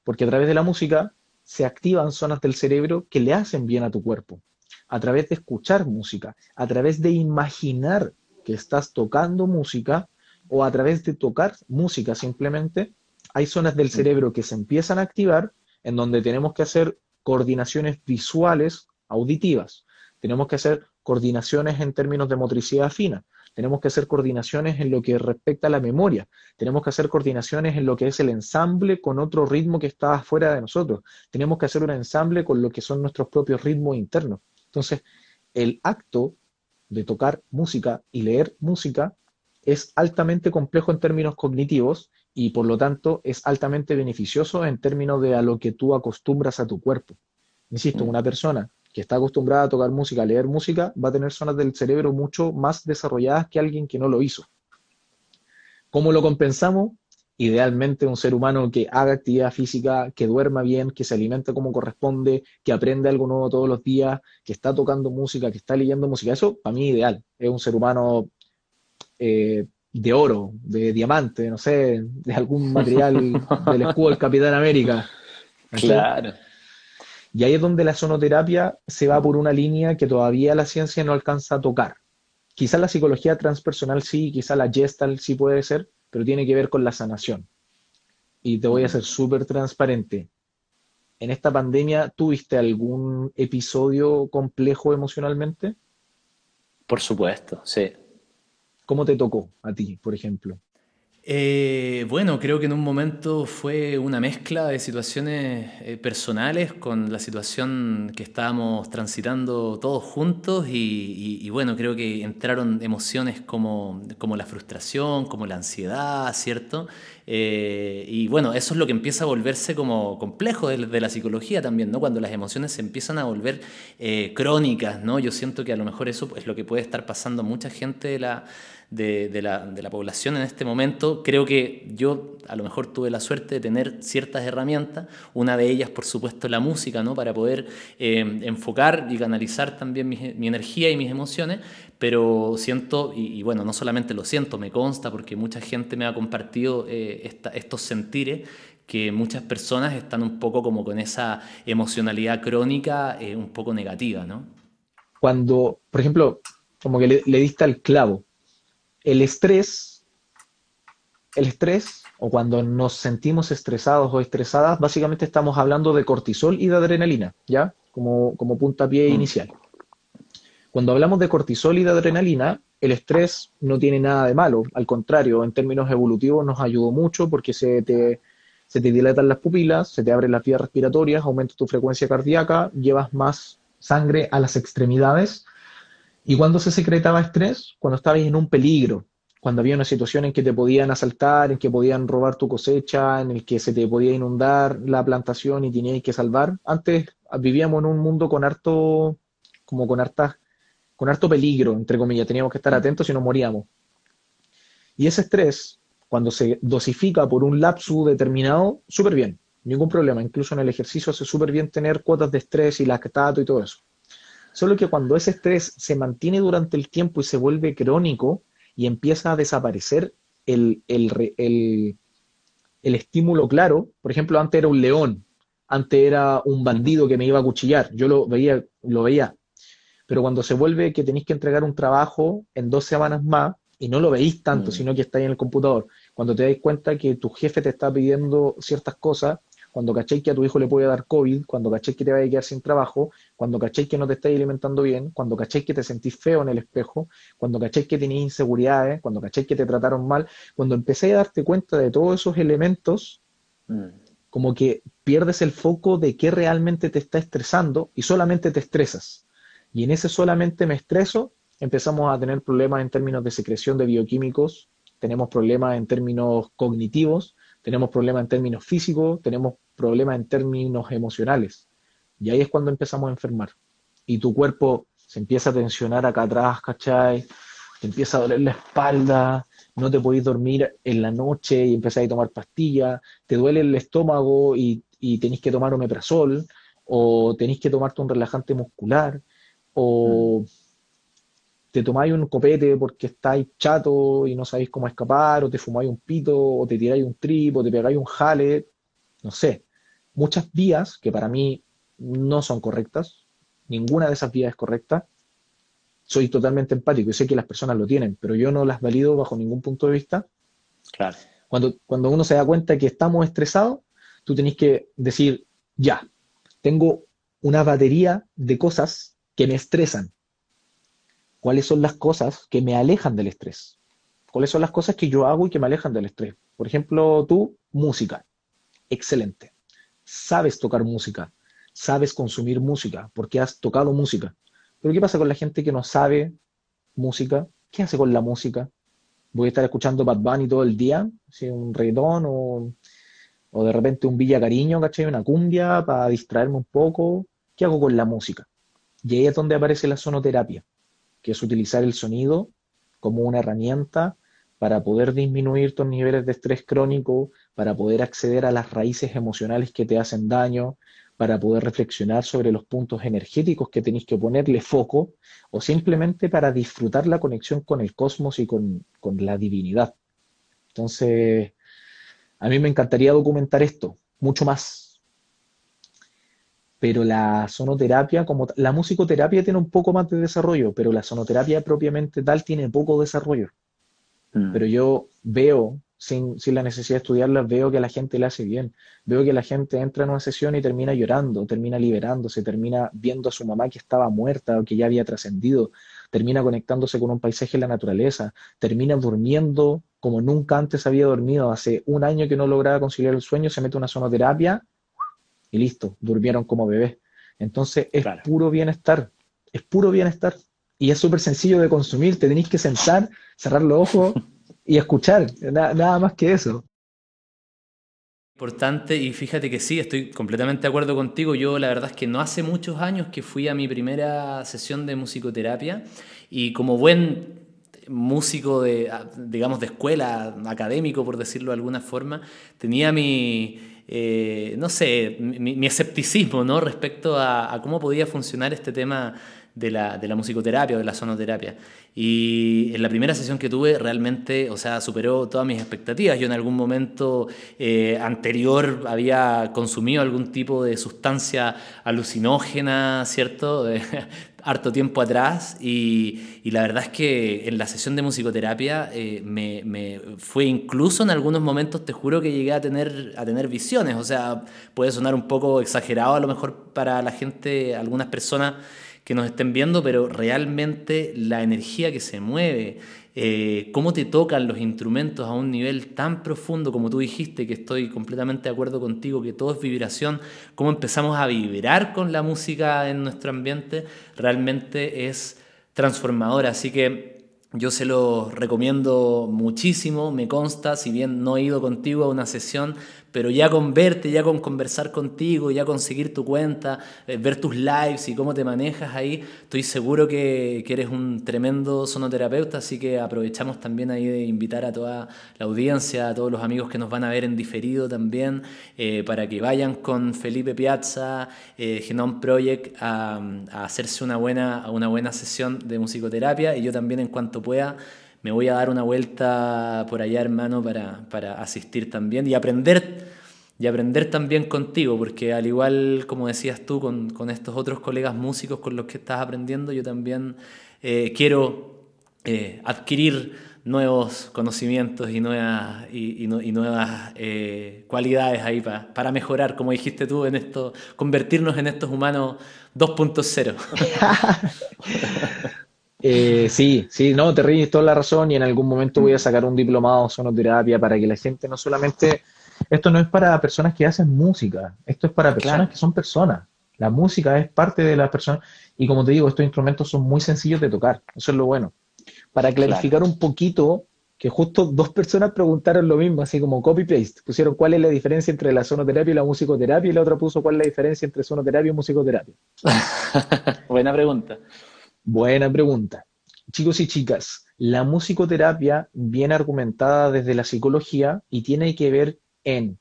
Porque a través de la música se activan zonas del cerebro que le hacen bien a tu cuerpo. A través de escuchar música, a través de imaginar que estás tocando música o a través de tocar música simplemente, hay zonas del cerebro que se empiezan a activar en donde tenemos que hacer coordinaciones visuales auditivas. Tenemos que hacer coordinaciones en términos de motricidad fina, tenemos que hacer coordinaciones en lo que respecta a la memoria, tenemos que hacer coordinaciones en lo que es el ensamble con otro ritmo que está afuera de nosotros, tenemos que hacer un ensamble con lo que son nuestros propios ritmos internos. Entonces, el acto de tocar música y leer música es altamente complejo en términos cognitivos y por lo tanto es altamente beneficioso en términos de a lo que tú acostumbras a tu cuerpo. Insisto, una persona que está acostumbrada a tocar música, a leer música, va a tener zonas del cerebro mucho más desarrolladas que alguien que no lo hizo. ¿Cómo lo compensamos? Idealmente un ser humano que haga actividad física, que duerma bien, que se alimente como corresponde, que aprende algo nuevo todos los días, que está tocando música, que está leyendo música. Eso para mí ideal. Es un ser humano eh, de oro, de diamante, no sé, de algún material del escudo del Capitán América. Claro. Y ahí es donde la sonoterapia se va por una línea que todavía la ciencia no alcanza a tocar, quizás la psicología transpersonal sí, quizás la gestal sí puede ser, pero tiene que ver con la sanación. Y te voy a ser súper transparente. ¿En esta pandemia tuviste algún episodio complejo emocionalmente? Por supuesto, sí. ¿Cómo te tocó a ti, por ejemplo? Eh, bueno, creo que en un momento fue una mezcla de situaciones eh, personales con la situación que estábamos transitando todos juntos y, bueno, creo que entraron emociones como, como, la frustración, como la ansiedad, ¿cierto? Eh, y bueno, eso es lo que empieza a volverse como complejo de, de, la psicología también, ¿no? Cuando las emociones se empiezan a volver crónicas, ¿no? Yo siento que a lo mejor eso es lo que puede estar pasando a mucha gente de la de, la, de, la, población en este momento. Creo que yo a lo mejor tuve la suerte de tener ciertas herramientas, una de ellas por supuesto la música, ¿no? para poder eh, enfocar y canalizar también mi, mi, energía y mis emociones, pero siento, y, bueno, no solamente lo siento, me consta porque mucha gente me ha compartido eh, estos sentires que muchas personas están un poco como con esa emocionalidad crónica eh, un poco negativa, ¿no? Cuando, por ejemplo, como que le, le diste al clavo, el estrés, el estrés, o cuando nos sentimos estresados o estresadas, básicamente estamos hablando de cortisol y de adrenalina, ¿ya? Como, como puntapié mm. inicial. Cuando hablamos de cortisol y de adrenalina, el estrés no tiene nada de malo, al contrario, en términos evolutivos nos ayudó mucho porque se te, se te dilatan las pupilas, se te abren las vías respiratorias, aumenta tu frecuencia cardíaca, llevas más sangre a las extremidades ¿Y cuando se secretaba estrés? Cuando estabas en un peligro, cuando había una situación en que te podían asaltar, en que podían robar tu cosecha, en el que se te podía inundar la plantación y tenías que salvar. Antes vivíamos en un mundo con harto, como con harta, con harto peligro, entre comillas, teníamos que estar atentos y nos moríamos. Y ese estrés, cuando se dosifica por un lapso determinado, súper bien, ningún problema. Incluso en el ejercicio hace súper bien tener cuotas de estrés y lactato y todo eso. Solo que cuando ese estrés se mantiene durante el tiempo y se vuelve crónico y empieza a desaparecer el, estímulo claro, por ejemplo, antes era un león, antes era un bandido que me iba a cuchillar, yo lo veía, lo veía. Pero cuando se vuelve que tenéis que entregar un trabajo en dos semanas más, y no lo veis tanto, mm. sino que estáis en el computador, cuando te dais cuenta que tu jefe te está pidiendo ciertas cosas, cuando cachéis que a tu hijo le puede dar COVID, cuando cachéis que te vaya a quedar sin trabajo, cuando cachéis que no te estáis alimentando bien, cuando cachéis que te sentís feo en el espejo, cuando cachéis que tenéis inseguridades, cuando cachéis que te trataron mal, cuando empecéis a darte cuenta de todos esos elementos, mm. como que pierdes el foco de qué realmente te está estresando y solamente te estresas. Y en ese solamente me estreso, empezamos a tener problemas en términos de secreción de bioquímicos, tenemos problemas en términos cognitivos, tenemos problemas en términos físicos, tenemos problemas en términos emocionales. Y ahí es cuando empezamos a enfermar. Y tu cuerpo se empieza a tensionar acá atrás, ¿cachai? Te empieza a doler la espalda, no te podéis dormir en la noche y empezáis a tomar pastillas, te duele el estómago y, y tenéis que tomar omeprazol, o tenéis que tomarte un relajante muscular, o... Mm te tomáis un copete porque estáis chato y no sabéis cómo escapar, o te fumáis un pito, o te tiráis un trip, o te pegáis un jale, no sé. Muchas vías que para mí no son correctas, ninguna de esas vías es correcta. Soy totalmente empático y sé que las personas lo tienen, pero yo no las valido bajo ningún punto de vista. Claro. Cuando, cuando uno se da cuenta que estamos estresados, tú tenés que decir, ya, tengo una batería de cosas que me estresan cuáles son las cosas que me alejan del estrés. ¿Cuáles son las cosas que yo hago y que me alejan del estrés? Por ejemplo, tú, música. Excelente. Sabes tocar música, sabes consumir música, porque has tocado música. Pero ¿qué pasa con la gente que no sabe música? ¿Qué hace con la música? ¿Voy a estar escuchando Bad Bunny todo el día? ¿Un reggaetón o, o de repente un Villa Cariño, ¿cachai? Una cumbia para distraerme un poco. ¿Qué hago con la música? Y ahí es donde aparece la sonoterapia que es utilizar el sonido como una herramienta para poder disminuir tus niveles de estrés crónico, para poder acceder a las raíces emocionales que te hacen daño, para poder reflexionar sobre los puntos energéticos que tenéis que ponerle foco, o simplemente para disfrutar la conexión con el cosmos y con, con la divinidad. Entonces, a mí me encantaría documentar esto mucho más. Pero la sonoterapia, como la musicoterapia tiene un poco más de desarrollo, pero la sonoterapia propiamente tal tiene poco desarrollo. Mm. Pero yo veo, sin, sin, la necesidad de estudiarla, veo que la gente le hace bien. Veo que la gente entra en una sesión y termina llorando, termina liberándose, termina viendo a su mamá que estaba muerta o que ya había trascendido, termina conectándose con un paisaje en la naturaleza, termina durmiendo como nunca antes había dormido. Hace un año que no lograba conciliar el sueño, se mete una sonoterapia y listo, durmieron como bebés. Entonces es puro bienestar, es puro bienestar. Y es súper sencillo de consumir, te tenéis que sentar, cerrar los ojos y escuchar, nada más que eso. Importante y fíjate que sí, estoy completamente de acuerdo contigo. Yo la verdad es que no hace muchos años que fui a mi primera sesión de musicoterapia y como buen músico de, digamos, de escuela, académico, por decirlo de alguna forma, tenía mi, eh, no sé, mi, escepticismo ¿no? respecto a, cómo podía funcionar este tema de la, de la musicoterapia o de la sonoterapia. Y en la primera sesión que tuve realmente, o sea, superó todas mis expectativas. Yo en algún momento eh, anterior había consumido algún tipo de sustancia alucinógena, ¿cierto? harto tiempo atrás y, y, la verdad es que en la sesión de musicoterapia eh, me, me, fue incluso en algunos momentos, te juro que llegué a tener, a tener visiones, o sea, puede sonar un poco exagerado a lo mejor para la gente, algunas personas que nos estén viendo, pero realmente la energía que se mueve, eh, cómo te tocan los instrumentos a un nivel tan profundo como tú dijiste, que estoy completamente de acuerdo contigo, que todo es vibración, cómo empezamos a vibrar con la música en nuestro ambiente, realmente es transformadora. Así que yo se lo recomiendo muchísimo, me consta, si bien no he ido contigo a una sesión, pero ya con verte, ya con conversar contigo, ya con seguir tu cuenta, eh, ver tus lives y cómo te manejas ahí, estoy seguro que, que, eres un tremendo sonoterapeuta, así que aprovechamos también ahí de invitar a toda la audiencia, a todos los amigos que nos van a ver en diferido también, eh, para que vayan con Felipe Piazza, eh, Genome Project, a, a, hacerse una buena, una buena sesión de musicoterapia y yo también en cuanto pueda me voy a dar una vuelta por allá, hermano, para, para asistir también y aprender, y aprender también contigo, porque al igual como decías tú, con, con estos otros colegas músicos con los que estás aprendiendo, yo también eh, quiero eh, adquirir nuevos conocimientos y nuevas, y, y, nuevas eh, cualidades ahí para, para mejorar, como dijiste tú, en esto, convertirnos en estos humanos 2.0. Eh, sí, sí, no, te ríes toda la razón y en algún momento voy a sacar un diplomado de sonoterapia para que la gente no solamente, esto no es para personas que hacen música, esto es para personas que son personas. La música es parte de las personas y como te digo, estos instrumentos son muy sencillos de tocar, eso es lo bueno. Para clarificar un poquito, que justo dos personas preguntaron lo mismo, así como copy-paste, pusieron cuál es la diferencia entre la sonoterapia y la musicoterapia y la otra puso cuál es la diferencia entre sonoterapia y musicoterapia. Buena pregunta. Buena pregunta. Chicos y chicas, la musicoterapia viene argumentada desde la psicología y tiene que ver en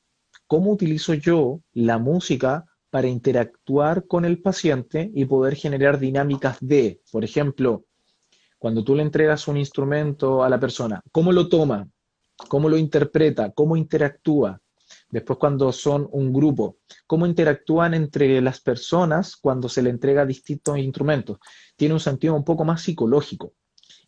cómo utilizo yo la música para interactuar con el paciente y poder generar dinámicas de, por ejemplo, cuando tú le entregas un instrumento a la persona, ¿cómo lo toma? ¿Cómo lo interpreta? ¿Cómo interactúa? Después cuando son un grupo, cómo interactúan entre las personas cuando se le entrega distintos instrumentos. Tiene un sentido un poco más psicológico.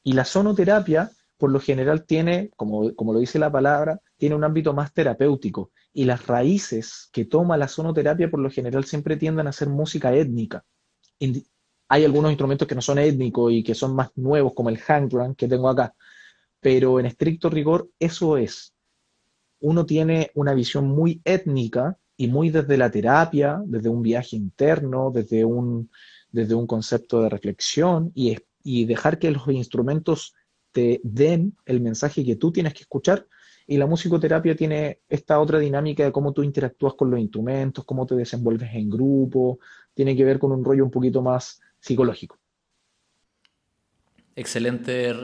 Y la sonoterapia, por lo general, tiene, como, como lo dice la palabra, tiene un ámbito más terapéutico. Y las raíces que toma la sonoterapia, por lo general, siempre tienden a ser música étnica. hay algunos instrumentos que no son étnicos y que son más nuevos, como el hang que tengo acá. Pero en estricto rigor, eso es uno tiene una visión muy étnica y muy desde la terapia, desde un viaje interno, desde un, desde un concepto de reflexión y, y dejar que los instrumentos te den el mensaje que tú tienes que escuchar. Y la musicoterapia tiene esta otra dinámica de cómo tú interactúas con los instrumentos, cómo te desenvuelves en grupo, tiene que ver con un rollo un poquito más psicológico. Excelente,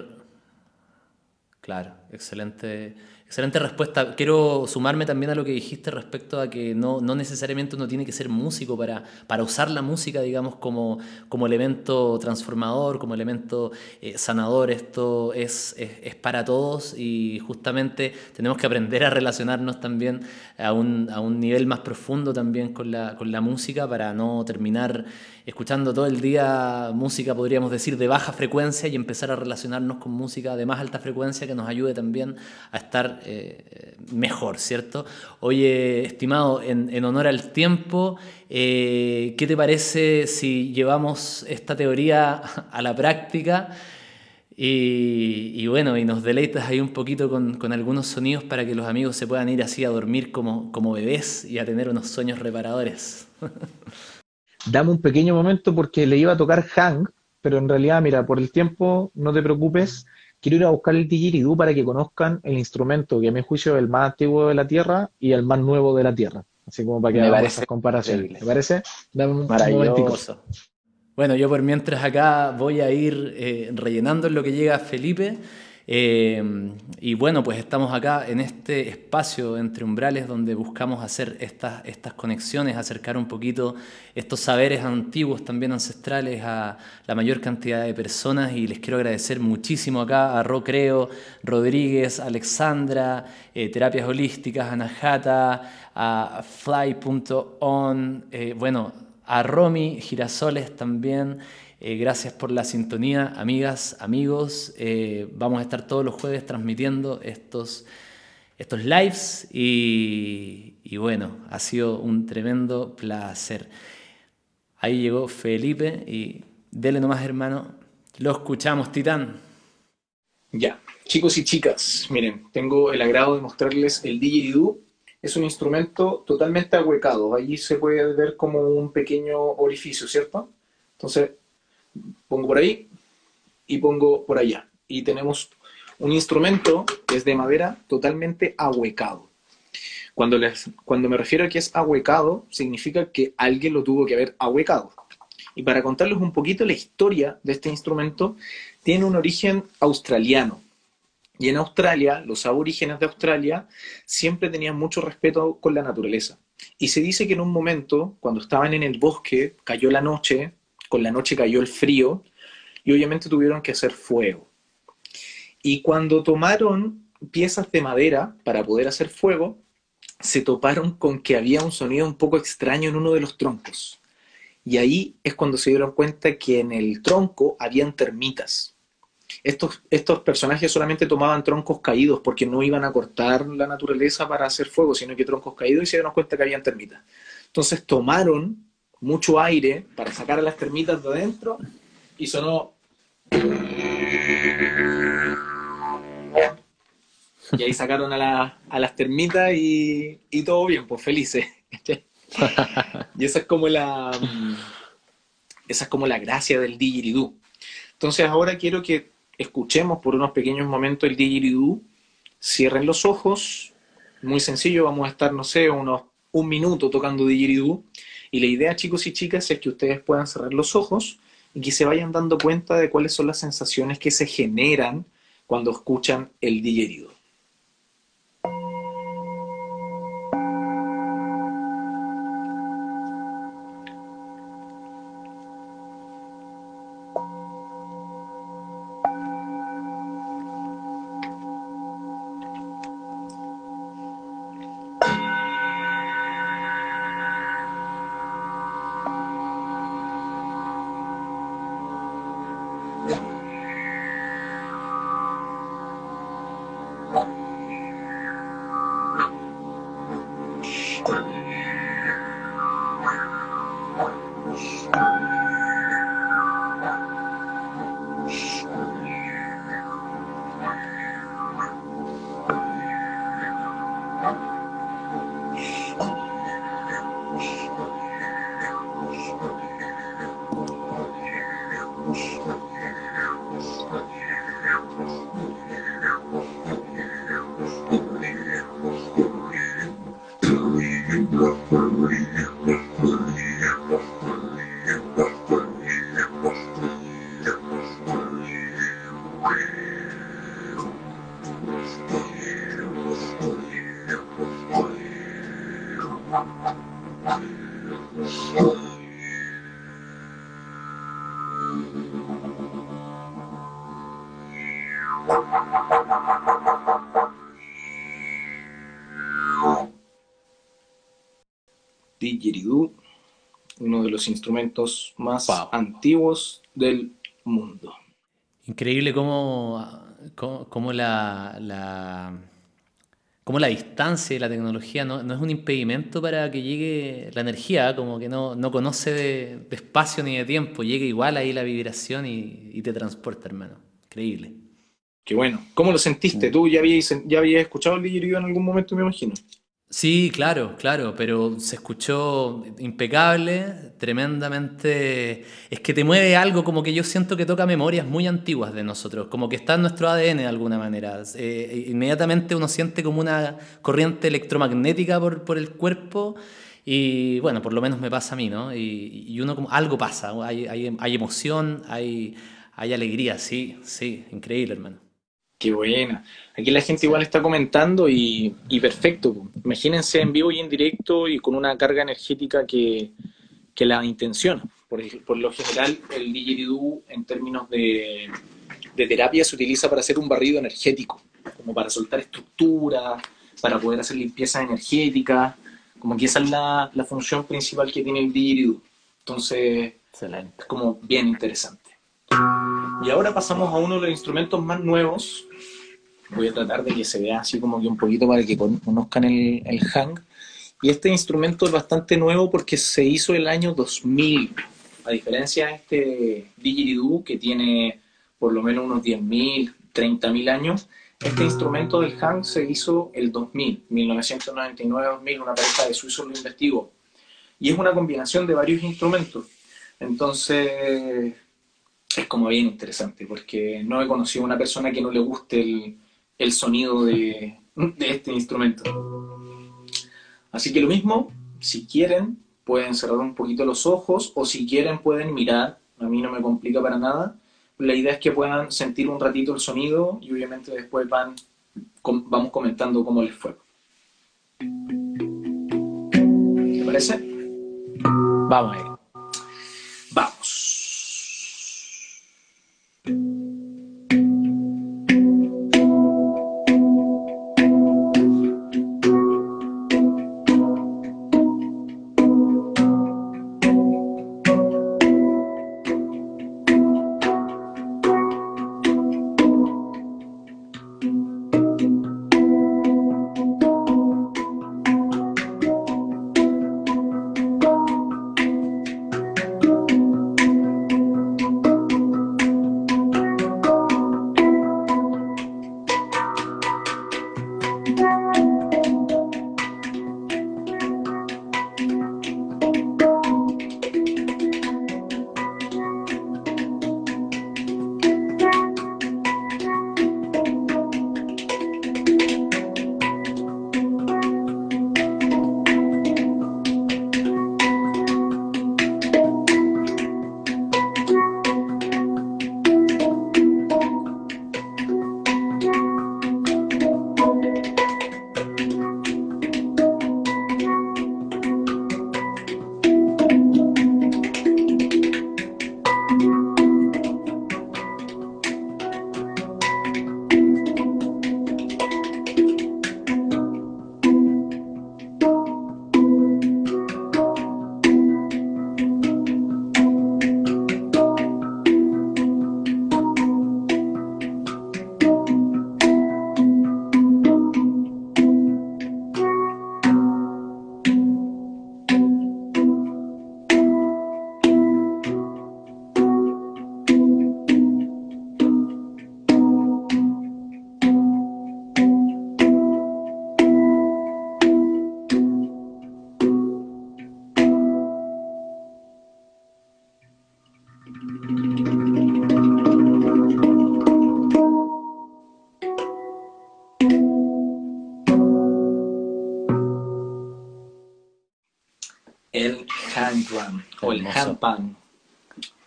claro, excelente Excelente respuesta. Quiero sumarme también a lo que dijiste respecto a que no, no necesariamente uno tiene que ser músico para, para usar la música, digamos, como, como elemento transformador, como elemento eh, sanador. Esto es, es, para todos y justamente tenemos que aprender a relacionarnos también a un, a un nivel más profundo también con la, con la música para no terminar escuchando todo el día música, podríamos decir, de baja frecuencia y empezar a relacionarnos con música de más alta frecuencia que nos ayude también a estar eh, mejor, ¿cierto? Oye, estimado, en, honor al tiempo, eh, ¿qué te parece si llevamos esta teoría a la práctica? Y, bueno, y nos deleitas ahí un poquito con, con, algunos sonidos para que los amigos se puedan ir así a dormir como, como bebés y a tener unos sueños reparadores. dame un pequeño momento porque le iba a tocar Hank, pero en realidad, mira, por el tiempo, no te preocupes, quiero ir a buscar el didgeridoo para que conozcan el instrumento que a mi juicio es el más antiguo de la Tierra y el más nuevo de la Tierra. Así como para que hagamos esas comparaciones. ¿Me parece? Dame un Maravilloso. Bueno, yo por mientras acá voy a ir eh, rellenando en lo que llega Felipe. Eh, y bueno, pues estamos acá en este espacio entre umbrales donde buscamos hacer estas, estas conexiones, acercar un poquito estos saberes antiguos, también ancestrales, a la mayor cantidad de personas. Y les quiero agradecer muchísimo acá a Rocreo, Rodríguez, Alexandra, eh, Terapias Holísticas, Anahata, a Fly.on, eh, bueno, a Romy Girasoles también. Eh, gracias por la sintonía, amigas, amigos. Eh, vamos a estar todos los jueves transmitiendo estos, estos lives y, bueno, ha sido un tremendo placer. Ahí llegó Felipe y dele nomás, hermano. Lo escuchamos, Titán. Ya, chicos y chicas, miren, tengo el agrado de mostrarles el didgeridoo. Es un instrumento totalmente ahuecado. Allí se puede ver como un pequeño orificio, ¿cierto? Entonces, pongo por ahí y pongo por allá. Y tenemos un instrumento que es de madera totalmente ahuecado. Cuando, les, cuando me refiero a que es ahuecado, significa que alguien lo tuvo que haber ahuecado. Y para contarles un poquito la historia de este instrumento, tiene un origen australiano. Y en Australia, los aborígenes de Australia siempre tenían mucho respeto con la naturaleza. Y se dice que en un momento, cuando estaban en el bosque, cayó la noche, con la noche cayó el frío y obviamente tuvieron que hacer fuego. Y cuando tomaron piezas de madera para poder hacer fuego, se toparon con que había un sonido un poco extraño en uno de los troncos. Y ahí es cuando se dieron cuenta que en el tronco habían termitas. Estos, estos personajes solamente tomaban troncos caídos porque no iban a cortar la naturaleza para hacer fuego, sino que troncos caídos y se dieron cuenta que habían termitas. Entonces tomaron mucho aire para sacar a las termitas de adentro y sonó. Y ahí sacaron a, las termitas y, todo bien, pues felices. y esa es como la. Esa es como la gracia del didgeridoo. Entonces ahora quiero que escuchemos por unos pequeños momentos el didgeridoo. Cierren los ojos. Muy sencillo, vamos a estar, no sé, unos un minuto tocando didgeridoo y la idea, chicos y chicas, es que ustedes puedan cerrar los ojos y que se vayan dando cuenta de cuáles son las sensaciones que se generan cuando escuchan el digerido. Didgeridoo, uno de los instrumentos más antiguos del mundo. Increíble cómo, cómo, la, la, la, distancia y la tecnología no, es un impedimento para que llegue la energía, como que no, no conoce de, espacio ni de tiempo, llega igual ahí la vibración y, te transporta, hermano. Increíble. Qué bueno. ¿Cómo lo sentiste? ¿Tú ya habías, ya habías escuchado el didgeridoo en algún momento, me imagino? Sí, claro, claro, pero se escuchó impecable, tremendamente... Es que te mueve algo como que yo siento que toca memorias muy antiguas de nosotros, como que está en nuestro ADN de alguna manera. Eh, inmediatamente uno siente como una corriente electromagnética por, por, el cuerpo y bueno, por lo menos me pasa a mí, ¿no? Y, y uno como algo pasa, hay, hay, hay emoción, hay, hay alegría, sí, sí, increíble, hermano. Qué buena. Aquí la gente igual está comentando y, perfecto. Imagínense en vivo y en directo y con una carga energética que, la intenciona. Por, por, lo general, el didgeridoo en términos de, terapia se utiliza para hacer un barrido energético, como para soltar estructuras, para poder hacer limpieza energética, como que esa es la, función principal que tiene el didgeridoo. Entonces, es como bien interesante. Y ahora pasamos a uno de los instrumentos más nuevos. Voy a tratar de que se vea así como que un poquito para que conozcan el, el hang. Y este instrumento es bastante nuevo porque se hizo el año 2000. A diferencia de este didgeridoo que tiene por lo menos unos 10.000, 30.000 años, este instrumento del hang se hizo el 2000, 1999-2000, una pareja de suizos lo investigó. Y es una combinación de varios instrumentos. Entonces, es como bien interesante, porque no he conocido a una persona que no le guste el, sonido de, este instrumento. Así que lo mismo, si quieren, pueden cerrar un poquito los ojos o si quieren pueden mirar, a mí no me complica para nada. La idea es que puedan sentir un ratito el sonido y obviamente después van, vamos comentando cómo les fue. ¿Te parece? Vamos a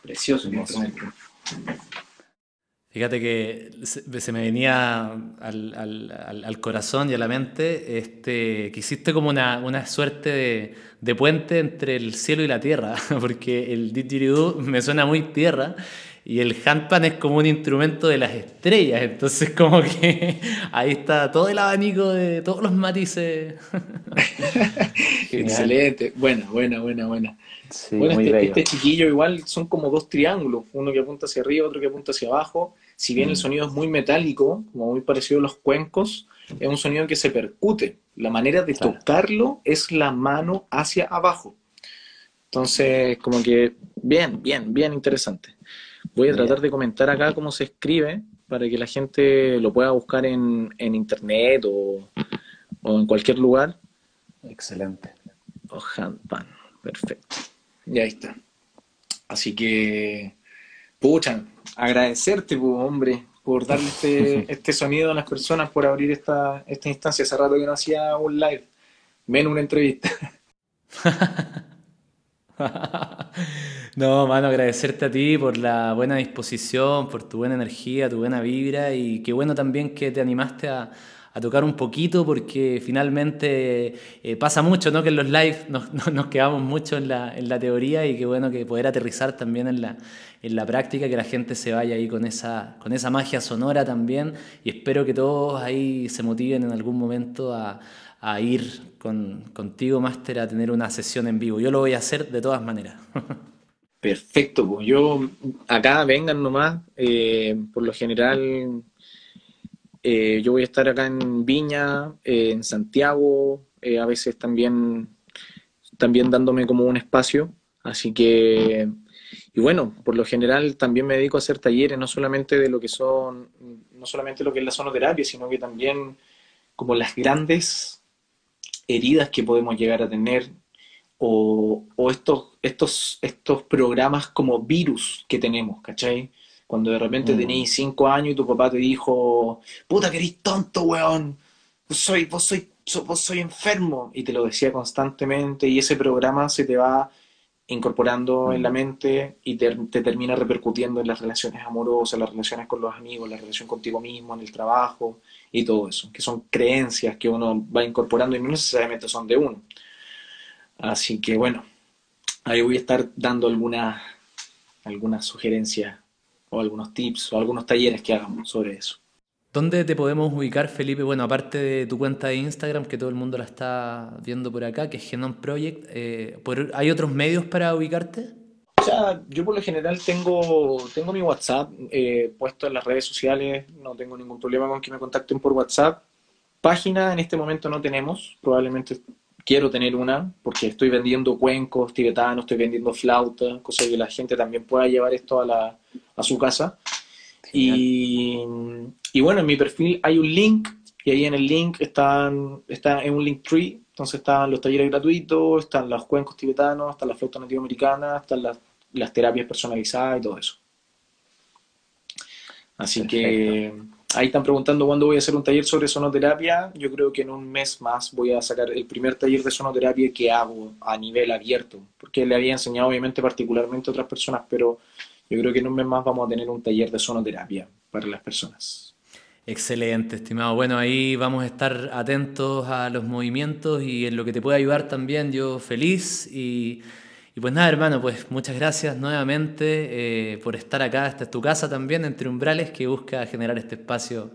Precioso Fíjate que se me venía al, corazón y a la mente este, que hiciste como una, suerte de, puente entre el cielo y la tierra, porque el didgeridoo me suena muy tierra y el handpan es como un instrumento de las estrellas, entonces como que ahí está todo el abanico de todos los matices. Excelente. Buena, buena, buena, buena. bueno, este, este, chiquillo igual son como dos triángulos, uno que apunta hacia arriba, otro que apunta hacia abajo. Si bien el mm. sonido es muy metálico, como muy parecido a los cuencos, es un sonido que se percute. La manera de tocarlo es la mano hacia abajo. Entonces, como que bien, bien, bien interesante. Voy a tratar de comentar acá cómo se escribe para que la gente lo pueda buscar en, en internet o, o, en cualquier lugar. Excelente. O pan, perfecto. Y ahí está. Así que, pucha, agradecerte, hombre, por darle este, este sonido a las personas, por abrir esta, esta instancia. Hace rato que no hacía un live, menos una entrevista. no, mano, agradecerte a ti por la buena disposición, por tu buena energía, tu buena vibra y qué bueno también que te animaste a, tocar un poquito porque finalmente eh, pasa mucho, ¿no? Que en los lives nos, nos quedamos mucho en la, en la, teoría y qué bueno que poder aterrizar también en la, en la práctica, que la gente se vaya ahí con esa, con esa magia sonora también y espero que todos ahí se motiven en algún momento a a ir con, contigo, Máster, a tener una sesión en vivo. Yo lo voy a hacer de todas maneras. Perfecto, pues yo acá vengan nomás, eh, por lo general eh, yo voy a estar acá en Viña, eh, en Santiago, a veces también, también dándome como un espacio, así que, y bueno, por lo general también me dedico a hacer talleres, no solamente de lo que son, no solamente lo que es la sonoterapia, sino que también como las grandes heridas que podemos llegar a tener o, estos, estos, estos programas como virus que tenemos, ¿cachai? Cuando de repente mm. tenéis cinco años y tu papá te dijo, puta que eres tonto, weón, vos soy, vos soy, vos soy enfermo, y te lo decía constantemente, y ese programa se te va incorporando en la mente y te, te, termina repercutiendo en las relaciones amorosas, las relaciones con los amigos, la relación contigo mismo, en el trabajo, y todo eso, que son creencias que uno va incorporando y no necesariamente son de uno. Así que bueno, ahí voy a estar dando algunas algunas sugerencias o algunos tips o algunos talleres que hagamos sobre eso. ¿Dónde te podemos ubicar, Felipe? Bueno, aparte de tu cuenta de Instagram, que todo el mundo la está viendo por acá, que es Genome Project, eh, ¿hay otros medios para ubicarte? O sea, yo por lo general tengo, tengo mi WhatsApp eh, puesto en las redes sociales, no tengo ningún problema con que me contacten por WhatsApp. Página en este momento no tenemos, probablemente quiero tener una, porque estoy vendiendo cuencos tibetanos, estoy vendiendo flauta, cosa que la gente también pueda llevar esto a, la, a su casa. Y, y, bueno, en mi perfil hay un link, y ahí en el link están, está en un link tree, entonces están los talleres gratuitos, están los cuencos tibetanos, están las flautas nativoamericanas, están las las terapias personalizadas y todo eso. Así que ahí están preguntando cuándo voy a hacer un taller sobre sonoterapia. Yo creo que en un mes más voy a sacar el primer taller de sonoterapia que hago a nivel abierto, porque le había enseñado obviamente particularmente a otras personas, pero yo creo que en un mes más vamos a tener un taller de sonoterapia para las personas. Excelente, estimado. Bueno, ahí vamos a estar atentos a los movimientos y en lo que te pueda ayudar también. Yo feliz y y pues nada, hermano, pues muchas gracias nuevamente eh, por estar acá. Esta es tu casa también, entre umbrales, que busca generar este espacio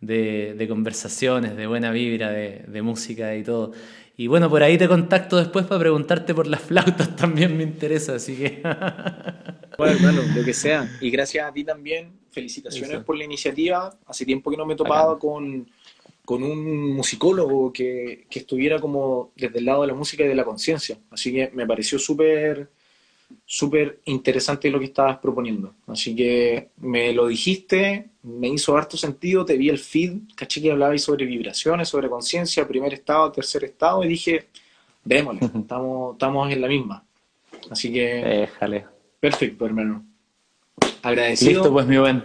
de, conversaciones, de buena vibra, de, música y todo. Y bueno, por ahí te contacto después para preguntarte por las flautas, también me interesa, así que... bueno, hermano, lo que sea. Y gracias a ti también, felicitaciones por la iniciativa. Hace tiempo que no me topaba con con un musicólogo que, que, estuviera como desde el lado de la música y de la conciencia. Así que me pareció súper súper interesante lo que estabas proponiendo. Así que me lo dijiste, me hizo harto sentido, te vi el feed, caché que hablabais sobre vibraciones, sobre conciencia, primer estado, tercer estado, y dije, démosle, estamos, estamos en la misma. Así que... Déjale. Perfecto, hermano. Agradecido. Listo, pues, mi buen.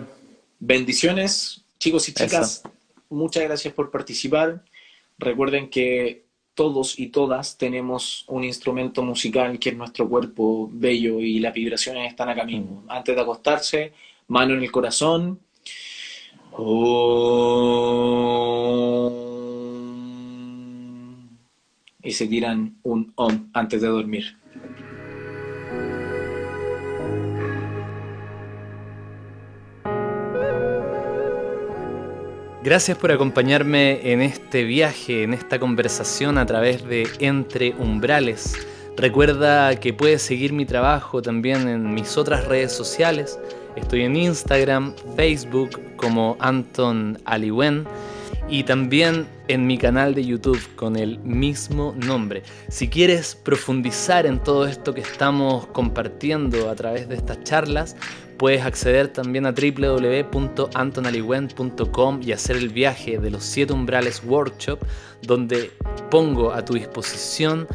Bendiciones, chicos y chicas muchas gracias por participar. Recuerden que todos y todas tenemos un instrumento musical que es nuestro cuerpo bello y las vibraciones están acá mismo. Antes de acostarse, mano en el corazón. Y se tiran un om antes de dormir. Gracias por acompañarme en este viaje, en esta conversación a través de Entre Umbrales. Recuerda que puedes seguir mi trabajo también en mis otras redes sociales. Estoy en Instagram, Facebook como Anton Aliwen y también en mi canal de YouTube con el mismo nombre. Si quieres profundizar en todo esto que estamos compartiendo a través de estas charlas, puedes acceder también a www.antonaliwen.com y hacer el viaje de los 7 umbrales workshop, donde pongo a tu disposición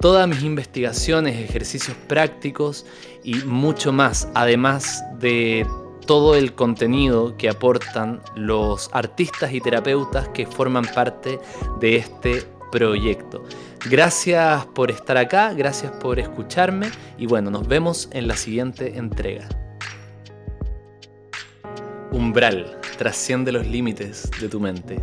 todas mis investigaciones, ejercicios prácticos y mucho más, además de todo el contenido que aportan los artistas y terapeutas que forman parte de este proyecto. Gracias por estar acá, gracias por escucharme y bueno, nos vemos en la siguiente entrega. Umbral, trasciende los límites de tu mente.